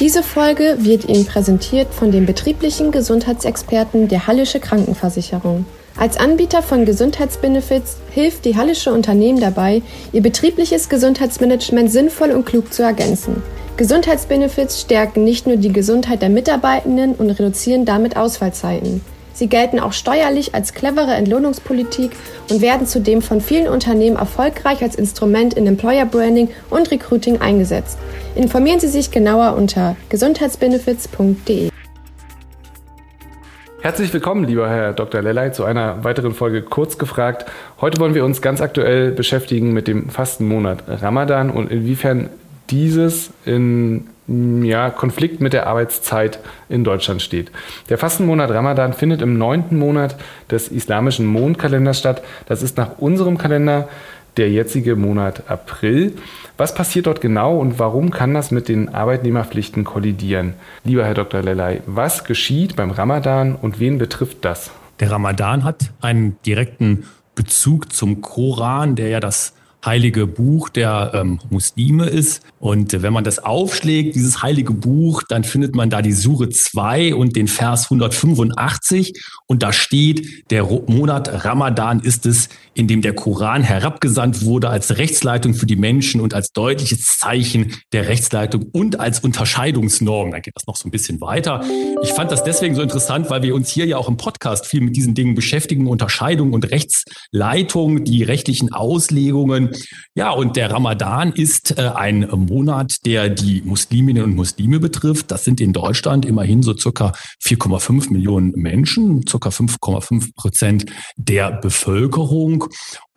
Diese Folge wird Ihnen präsentiert von den betrieblichen Gesundheitsexperten der Hallische Krankenversicherung. Als Anbieter von Gesundheitsbenefits hilft die Hallische Unternehmen dabei, ihr betriebliches Gesundheitsmanagement sinnvoll und klug zu ergänzen. Gesundheitsbenefits stärken nicht nur die Gesundheit der Mitarbeitenden und reduzieren damit Ausfallzeiten. Sie gelten auch steuerlich als clevere Entlohnungspolitik und werden zudem von vielen Unternehmen erfolgreich als Instrument in Employer Branding und Recruiting eingesetzt. Informieren Sie sich genauer unter gesundheitsbenefits.de. Herzlich willkommen, lieber Herr Dr. Lellay, zu einer weiteren Folge Kurz gefragt. Heute wollen wir uns ganz aktuell beschäftigen mit dem Fastenmonat Ramadan und inwiefern dieses in ja, Konflikt mit der Arbeitszeit in Deutschland steht. Der Fastenmonat Ramadan findet im neunten Monat des islamischen Mondkalenders statt. Das ist nach unserem Kalender der jetzige Monat April. Was passiert dort genau und warum kann das mit den Arbeitnehmerpflichten kollidieren? Lieber Herr Dr. Lelay, was geschieht beim Ramadan und wen betrifft das? Der Ramadan hat einen direkten Bezug zum Koran, der ja das heilige Buch der ähm, Muslime ist. Und äh, wenn man das aufschlägt, dieses heilige Buch, dann findet man da die Sure 2 und den Vers 185. Und da steht, der Monat Ramadan ist es, in dem der Koran herabgesandt wurde als Rechtsleitung für die Menschen und als deutliches Zeichen der Rechtsleitung und als Unterscheidungsnorm. Da geht das noch so ein bisschen weiter. Ich fand das deswegen so interessant, weil wir uns hier ja auch im Podcast viel mit diesen Dingen beschäftigen, Unterscheidung und Rechtsleitung, die rechtlichen Auslegungen ja, und der Ramadan ist äh, ein Monat, der die Musliminnen und Muslime betrifft. Das sind in Deutschland immerhin so circa 4,5 Millionen Menschen, circa 5,5 Prozent der Bevölkerung.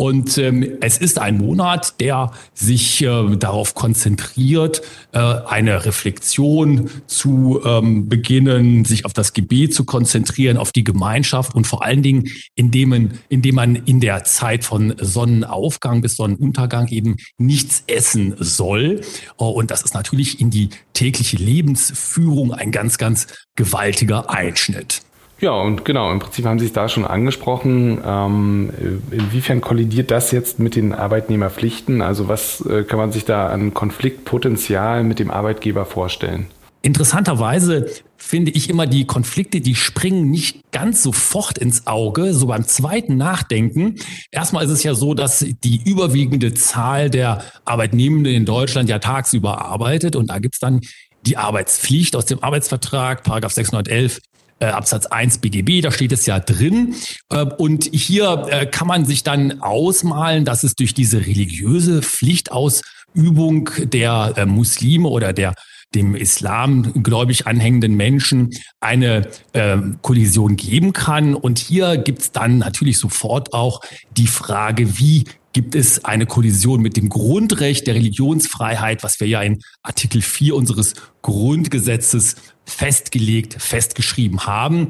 Und ähm, es ist ein Monat, der sich äh, darauf konzentriert, äh, eine Reflexion zu ähm, beginnen, sich auf das Gebet zu konzentrieren, auf die Gemeinschaft und vor allen Dingen, indem man, indem man in der Zeit von Sonnenaufgang bis Sonnenuntergang eben nichts essen soll. Oh, und das ist natürlich in die tägliche Lebensführung ein ganz, ganz gewaltiger Einschnitt. Ja, und genau, im Prinzip haben Sie es da schon angesprochen. Ähm, inwiefern kollidiert das jetzt mit den Arbeitnehmerpflichten? Also was äh, kann man sich da an Konfliktpotenzial mit dem Arbeitgeber vorstellen? Interessanterweise finde ich immer die Konflikte, die springen nicht ganz sofort ins Auge, so beim zweiten Nachdenken. Erstmal ist es ja so, dass die überwiegende Zahl der Arbeitnehmenden in Deutschland ja tagsüber arbeitet und da gibt's dann die Arbeitspflicht aus dem Arbeitsvertrag, Paragraph 611 äh, Absatz 1 BGB, da steht es ja drin. Äh, und hier äh, kann man sich dann ausmalen, dass es durch diese religiöse Pflichtausübung der äh, Muslime oder der dem Islam gläubig anhängenden Menschen eine äh, Kollision geben kann. Und hier gibt's dann natürlich sofort auch die Frage, wie gibt es eine Kollision mit dem Grundrecht der Religionsfreiheit, was wir ja in Artikel 4 unseres Grundgesetzes festgelegt, festgeschrieben haben.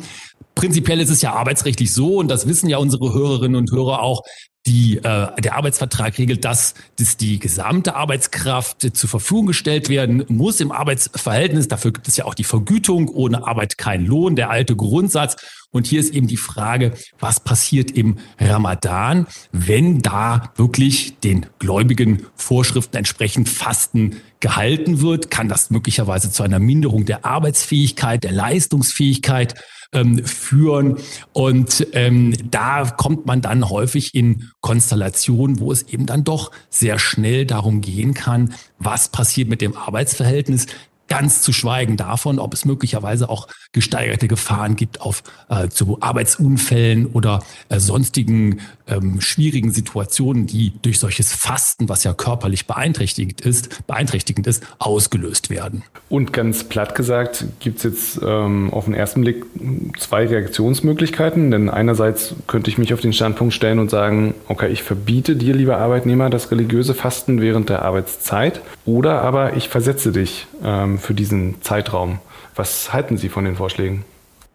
Prinzipiell ist es ja arbeitsrechtlich so, und das wissen ja unsere Hörerinnen und Hörer auch, die, äh, der Arbeitsvertrag regelt, dass, dass die gesamte Arbeitskraft zur Verfügung gestellt werden muss im Arbeitsverhältnis. Dafür gibt es ja auch die Vergütung, ohne Arbeit kein Lohn, der alte Grundsatz. Und hier ist eben die Frage, was passiert im Ramadan, wenn da wirklich den gläubigen Vorschriften entsprechend Fasten gehalten wird? Kann das möglicherweise zu einer Minderung der Arbeitsfähigkeit, der Leistungsfähigkeit ähm, führen. Und ähm, da kommt man dann häufig in Konstellationen, wo es eben dann doch sehr schnell darum gehen kann, was passiert mit dem Arbeitsverhältnis, Ganz zu schweigen davon, ob es möglicherweise auch gesteigerte Gefahren gibt auf äh, zu Arbeitsunfällen oder äh, sonstigen ähm, schwierigen Situationen, die durch solches Fasten, was ja körperlich beeinträchtigend ist, beeinträchtigend ist, ausgelöst werden. Und ganz platt gesagt gibt es jetzt ähm, auf den ersten Blick zwei Reaktionsmöglichkeiten. Denn einerseits könnte ich mich auf den Standpunkt stellen und sagen, okay, ich verbiete dir, lieber Arbeitnehmer, das religiöse Fasten während der Arbeitszeit. Oder aber ich versetze dich ähm, für diesen Zeitraum. Was halten Sie von den Vorschlägen?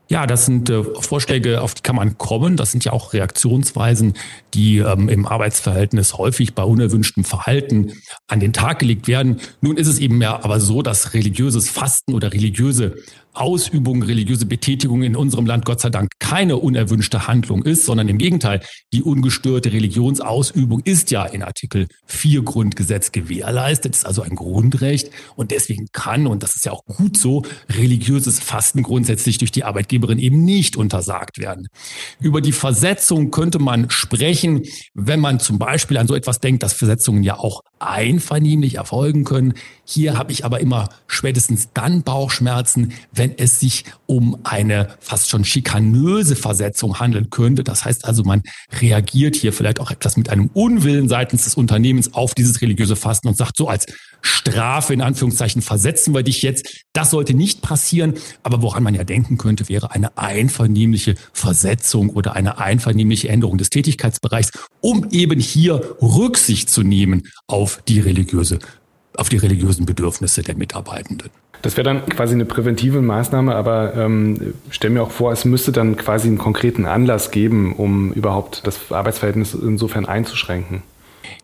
Ja, das sind äh, Vorschläge, auf die kann man kommen. Das sind ja auch Reaktionsweisen, die ähm, im Arbeitsverhältnis häufig bei unerwünschtem Verhalten an den Tag gelegt werden. Nun ist es eben ja aber so, dass religiöses Fasten oder religiöse Ausübung, religiöse Betätigung in unserem Land Gott sei Dank keine unerwünschte Handlung ist, sondern im Gegenteil, die ungestörte Religionsausübung ist ja in Artikel 4 Grundgesetz gewährleistet, ist also ein Grundrecht und deswegen kann, und das ist ja auch gut so, religiöses Fasten grundsätzlich durch die Arbeitgeberin eben nicht untersagt werden. Über die Versetzung könnte man sprechen, wenn man zum Beispiel an so etwas denkt, dass Versetzungen ja auch einvernehmlich erfolgen können. Hier habe ich aber immer spätestens dann Bauchschmerzen, wenn es sich um eine fast schon schikanöse Versetzung handeln könnte. Das heißt also, man reagiert hier vielleicht auch etwas mit einem Unwillen seitens des Unternehmens auf dieses religiöse Fasten und sagt so als Strafe in Anführungszeichen versetzen wir dich jetzt. Das sollte nicht passieren. Aber woran man ja denken könnte, wäre eine einvernehmliche Versetzung oder eine einvernehmliche Änderung des Tätigkeitsbereichs, um eben hier Rücksicht zu nehmen auf die religiöse auf die religiösen Bedürfnisse der Mitarbeitenden. Das wäre dann quasi eine präventive Maßnahme, aber ähm, stell mir auch vor, es müsste dann quasi einen konkreten Anlass geben, um überhaupt das Arbeitsverhältnis insofern einzuschränken.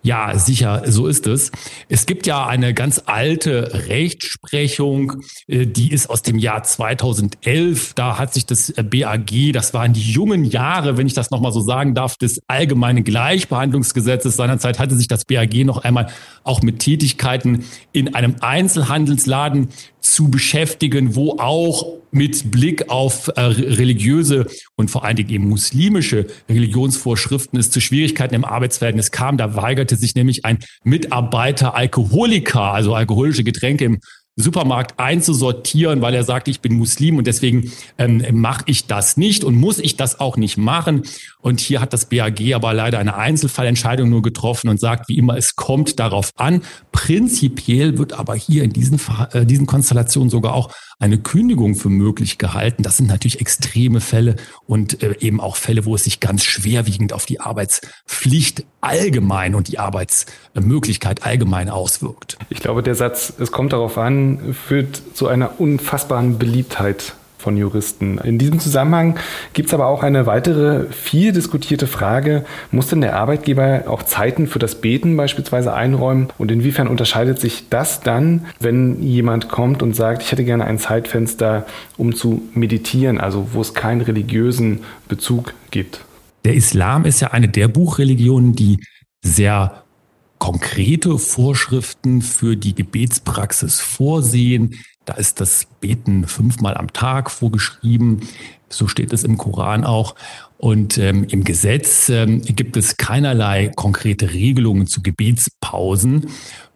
Ja, sicher, so ist es. Es gibt ja eine ganz alte Rechtsprechung, äh, die ist aus dem Jahr 2011. Da hat sich das BAG, das waren die jungen Jahre, wenn ich das nochmal so sagen darf, des allgemeinen Gleichbehandlungsgesetzes. Seinerzeit hatte sich das BAG noch einmal auch mit Tätigkeiten in einem Einzelhandelsladen zu beschäftigen, wo auch mit Blick auf äh, religiöse und vor allen Dingen eben muslimische Religionsvorschriften es zu Schwierigkeiten im Arbeitsverhältnis kam. Da weigerte sich nämlich ein Mitarbeiter Alkoholiker, also alkoholische Getränke im Supermarkt einzusortieren, weil er sagt, ich bin Muslim und deswegen ähm, mache ich das nicht und muss ich das auch nicht machen. Und hier hat das BAG aber leider eine Einzelfallentscheidung nur getroffen und sagt, wie immer, es kommt darauf an. Prinzipiell wird aber hier in diesen, äh, diesen Konstellationen sogar auch eine Kündigung für möglich gehalten. Das sind natürlich extreme Fälle und äh, eben auch Fälle, wo es sich ganz schwerwiegend auf die Arbeitspflicht allgemein und die Arbeitsmöglichkeit allgemein auswirkt. Ich glaube, der Satz, es kommt darauf an, führt zu einer unfassbaren Beliebtheit von Juristen. In diesem Zusammenhang gibt es aber auch eine weitere viel diskutierte Frage, muss denn der Arbeitgeber auch Zeiten für das Beten beispielsweise einräumen und inwiefern unterscheidet sich das dann, wenn jemand kommt und sagt, ich hätte gerne ein Zeitfenster, um zu meditieren, also wo es keinen religiösen Bezug gibt? Der Islam ist ja eine der Buchreligionen, die sehr konkrete Vorschriften für die Gebetspraxis vorsehen, da ist das Beten fünfmal am Tag vorgeschrieben. So steht es im Koran auch. Und ähm, im Gesetz ähm, gibt es keinerlei konkrete Regelungen zu Gebetspausen.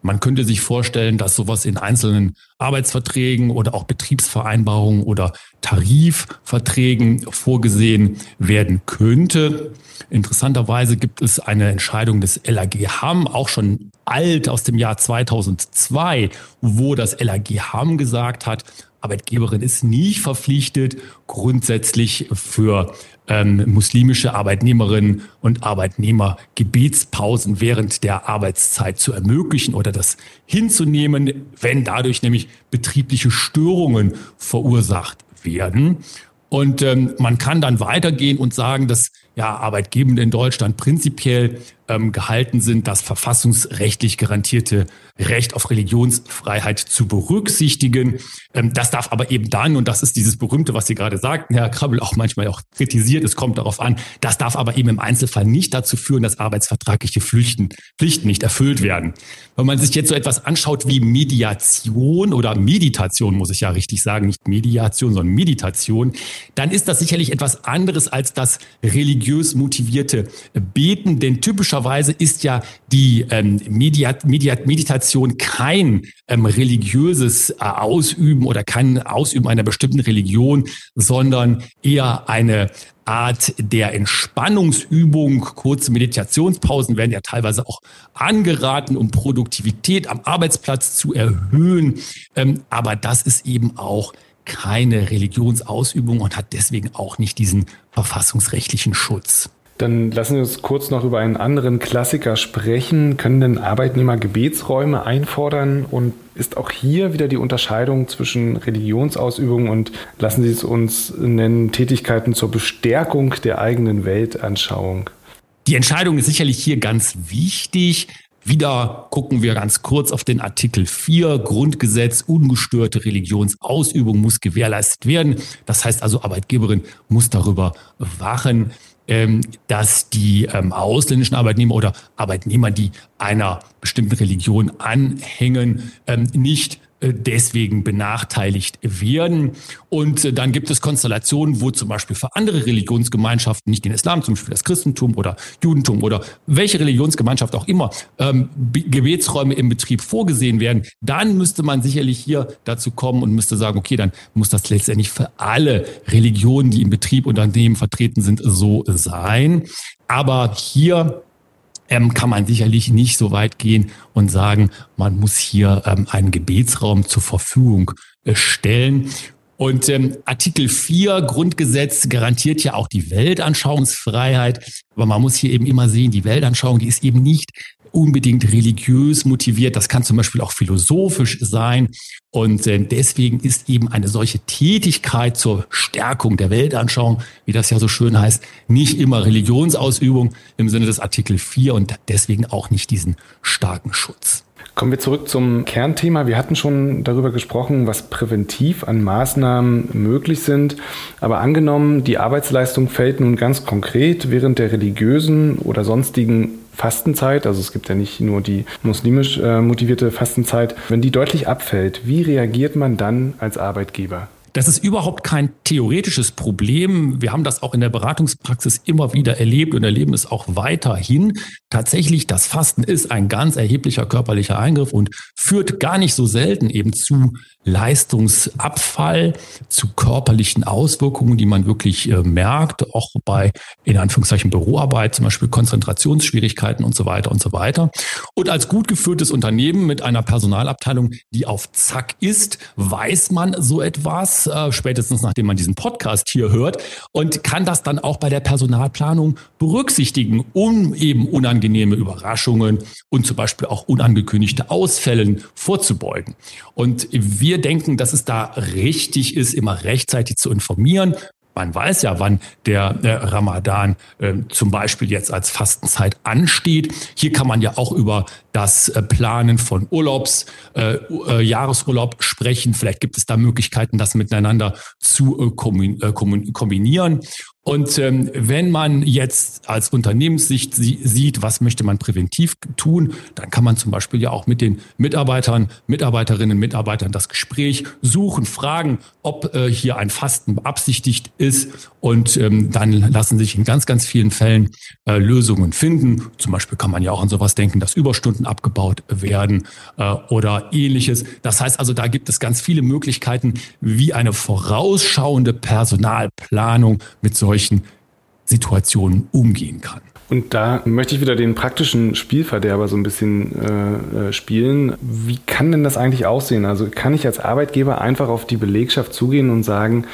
Man könnte sich vorstellen, dass sowas in einzelnen Arbeitsverträgen oder auch Betriebsvereinbarungen oder Tarifverträgen vorgesehen werden könnte. Interessanterweise gibt es eine Entscheidung des LAG Hamm, auch schon alt aus dem Jahr 2002, wo das LAG Hamm gesagt hat, Arbeitgeberin ist nicht verpflichtet, grundsätzlich für ähm, muslimische Arbeitnehmerinnen und Arbeitnehmer Gebetspausen während der Arbeitszeit zu ermöglichen oder das hinzunehmen, wenn dadurch nämlich betriebliche Störungen verursacht werden. Und ähm, man kann dann weitergehen und sagen, dass ja, Arbeitgebende in Deutschland prinzipiell ähm, gehalten sind, das verfassungsrechtlich garantierte Recht auf Religionsfreiheit zu berücksichtigen. Ähm, das darf aber eben dann, und das ist dieses Berühmte, was Sie gerade sagten, Herr Krabbel auch manchmal auch kritisiert, es kommt darauf an, das darf aber eben im Einzelfall nicht dazu führen, dass arbeitsvertragliche Pflichten, Pflichten nicht erfüllt werden. Wenn man sich jetzt so etwas anschaut wie Mediation oder Meditation, muss ich ja richtig sagen, nicht Mediation, sondern Meditation, dann ist das sicherlich etwas anderes als das religiös motivierte Beten, denn typischer typischerweise ist ja die ähm, Mediat, Mediat, Meditation kein ähm, religiöses äh, Ausüben oder kein Ausüben einer bestimmten Religion, sondern eher eine Art der Entspannungsübung. Kurze Meditationspausen werden ja teilweise auch angeraten, um Produktivität am Arbeitsplatz zu erhöhen. Ähm, aber das ist eben auch keine Religionsausübung und hat deswegen auch nicht diesen verfassungsrechtlichen Schutz. Dann lassen Sie uns kurz noch über einen anderen Klassiker sprechen. Können denn Arbeitnehmer Gebetsräume einfordern? Und ist auch hier wieder die Unterscheidung zwischen Religionsausübung und, lassen Sie es uns nennen, Tätigkeiten zur Bestärkung der eigenen Weltanschauung? Die Entscheidung ist sicherlich hier ganz wichtig. Wieder gucken wir ganz kurz auf den Artikel 4 Grundgesetz. Ungestörte Religionsausübung muss gewährleistet werden. Das heißt also, Arbeitgeberin muss darüber wachen, ähm, dass die ähm, ausländischen Arbeitnehmer oder Arbeitnehmer, die einer bestimmten Religion anhängen, ähm, nicht deswegen benachteiligt werden. Und äh, dann gibt es Konstellationen, wo zum Beispiel für andere Religionsgemeinschaften, nicht den Islam, zum Beispiel das Christentum oder Judentum oder welche Religionsgemeinschaft auch immer, ähm, Gebetsräume im Betrieb vorgesehen werden, dann müsste man sicherlich hier dazu kommen und müsste sagen, okay, dann muss das letztendlich für alle Religionen, die im Betrieb Unternehmen vertreten sind, so sein. Aber hier ähm, kann man sicherlich nicht so weit gehen und sagen, man muss hier ähm, einen Gebetsraum zur Verfügung äh, stellen. Und ähm, Artikel 4 Grundgesetz garantiert ja auch die Weltanschauungsfreiheit. Aber man muss hier eben immer sehen, die Weltanschauung, die ist eben nicht unbedingt religiös motiviert. Das kann zum Beispiel auch philosophisch sein. Und äh, deswegen ist eben eine solche Tätigkeit zur Stärkung der Weltanschauung, wie das ja so schön heißt, nicht immer Religionsausübung im Sinne des Artikel 4 und deswegen auch nicht diesen starken Schutz. Kommen wir zurück zum Kernthema. Wir hatten schon darüber gesprochen, was präventiv an Maßnahmen möglich sind. Aber angenommen, die Arbeitsleistung fällt nun ganz konkret während der religiösen oder sonstigen Fastenzeit, also es gibt ja nicht nur die muslimisch äh, motivierte Fastenzeit, wenn die deutlich abfällt, wie reagiert man dann als Arbeitgeber? Das ist überhaupt kein theoretisches Problem. Wir haben das auch in der Beratungspraxis immer wieder erlebt und erleben es auch weiterhin. Tatsächlich, das Fasten ist ein ganz erheblicher körperlicher Eingriff und führt gar nicht so selten eben zu Leistungsabfall, zu körperlichen Auswirkungen, die man wirklich äh, merkt, auch bei in Anführungszeichen Büroarbeit, zum Beispiel Konzentrationsschwierigkeiten und so weiter und so weiter. Und als gut geführtes Unternehmen mit einer Personalabteilung, die auf Zack ist, weiß man so etwas, äh, spätestens nachdem man diesen Podcast hier hört, und kann das dann auch bei der Personalplanung berücksichtigen, um eben unangenehme Überraschungen und zum Beispiel auch unangekündigte Ausfällen vorzubeugen. Und wir wir denken, dass es da richtig ist, immer rechtzeitig zu informieren. Man weiß ja, wann der, der Ramadan äh, zum Beispiel jetzt als Fastenzeit ansteht. Hier kann man ja auch über das äh, Planen von Urlaubs, äh, äh, Jahresurlaub sprechen. Vielleicht gibt es da Möglichkeiten, das miteinander zu äh, äh kombinieren. Und ähm, wenn man jetzt als Unternehmenssicht sieht, was möchte man präventiv tun, dann kann man zum Beispiel ja auch mit den Mitarbeitern, Mitarbeiterinnen, Mitarbeitern das Gespräch suchen, fragen, ob äh, hier ein Fasten beabsichtigt ist. Und ähm, dann lassen sich in ganz, ganz vielen Fällen äh, Lösungen finden. Zum Beispiel kann man ja auch an sowas denken, dass Überstunden abgebaut werden äh, oder ähnliches. Das heißt also, da gibt es ganz viele Möglichkeiten, wie eine vorausschauende Personalplanung mit solchen solchen Situationen umgehen kann. Und da möchte ich wieder den praktischen Spielverderber so ein bisschen äh, äh, spielen. Wie kann denn das eigentlich aussehen? Also kann ich als Arbeitgeber einfach auf die Belegschaft zugehen und sagen,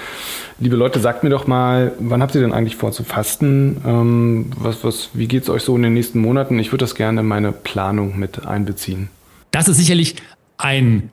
liebe Leute, sagt mir doch mal, wann habt ihr denn eigentlich vor zu fasten? Ähm, was, was, wie geht es euch so in den nächsten Monaten? Ich würde das gerne in meine Planung mit einbeziehen. Das ist sicherlich ein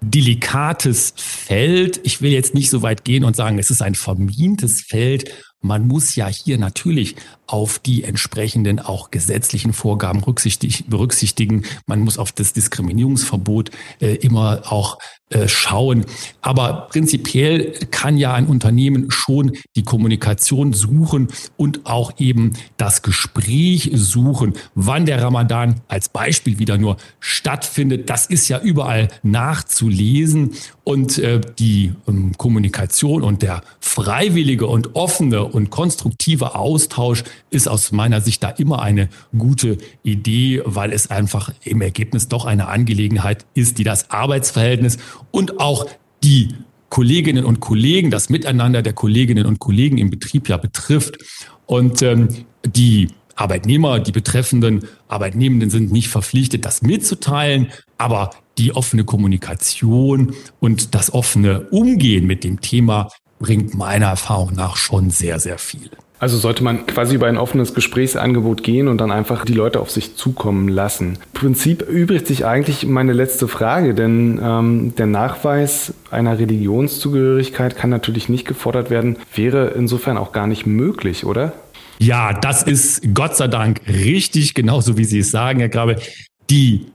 delikates Feld. Ich will jetzt nicht so weit gehen und sagen, es ist ein vermintes Feld man muss ja hier natürlich auf die entsprechenden auch gesetzlichen Vorgaben berücksichtigen. Man muss auf das Diskriminierungsverbot äh, immer auch äh, schauen. Aber prinzipiell kann ja ein Unternehmen schon die Kommunikation suchen und auch eben das Gespräch suchen, wann der Ramadan als Beispiel wieder nur stattfindet. Das ist ja überall nachzulesen und äh, die ähm, Kommunikation und der freiwillige und offene und konstruktive Austausch ist aus meiner Sicht da immer eine gute Idee, weil es einfach im Ergebnis doch eine Angelegenheit ist, die das Arbeitsverhältnis und auch die Kolleginnen und Kollegen, das Miteinander der Kolleginnen und Kollegen im Betrieb ja betrifft. Und ähm, die Arbeitnehmer, die betreffenden Arbeitnehmenden sind nicht verpflichtet, das mitzuteilen, aber die offene Kommunikation und das offene Umgehen mit dem Thema bringt meiner Erfahrung nach schon sehr, sehr viel. Also sollte man quasi über ein offenes Gesprächsangebot gehen und dann einfach die Leute auf sich zukommen lassen. Im Prinzip übrigt sich eigentlich meine letzte Frage, denn ähm, der Nachweis einer Religionszugehörigkeit kann natürlich nicht gefordert werden, wäre insofern auch gar nicht möglich, oder? Ja, das ist Gott sei Dank richtig, genauso wie Sie es sagen, Herr Grabe. Die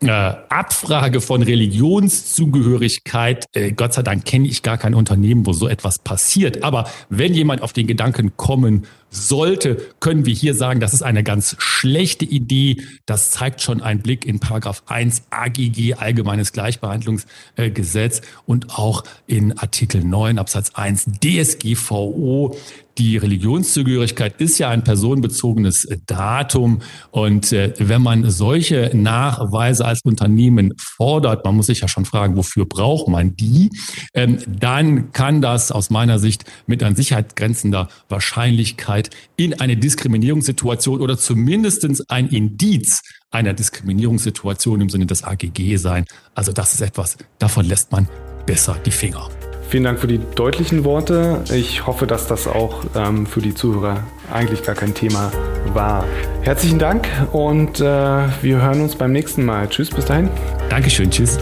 äh, Abfrage von Religionszugehörigkeit, äh, Gott sei Dank kenne ich gar kein Unternehmen, wo so etwas passiert. Aber wenn jemand auf den Gedanken kommen sollte, können wir hier sagen, das ist eine ganz schlechte Idee. Das zeigt schon ein Blick in Paragraph 1 AGG, Allgemeines Gleichbehandlungsgesetz und auch in Artikel 9 Absatz 1 DSGVO. Die Religionszugehörigkeit ist ja ein personenbezogenes Datum. Und äh, wenn man solche Nachweise als Unternehmen fordert, man muss sich ja schon fragen, wofür braucht man die, ähm, dann kann das aus meiner Sicht mit an Sicherheit grenzender Wahrscheinlichkeit in eine Diskriminierungssituation oder zumindestens ein Indiz einer Diskriminierungssituation im Sinne des AGG sein. Also das ist etwas, davon lässt man besser die Finger. Vielen Dank für die deutlichen Worte. Ich hoffe, dass das auch ähm, für die Zuhörer eigentlich gar kein Thema war. Herzlichen Dank und äh, wir hören uns beim nächsten Mal. Tschüss, bis dahin. Dankeschön, tschüss.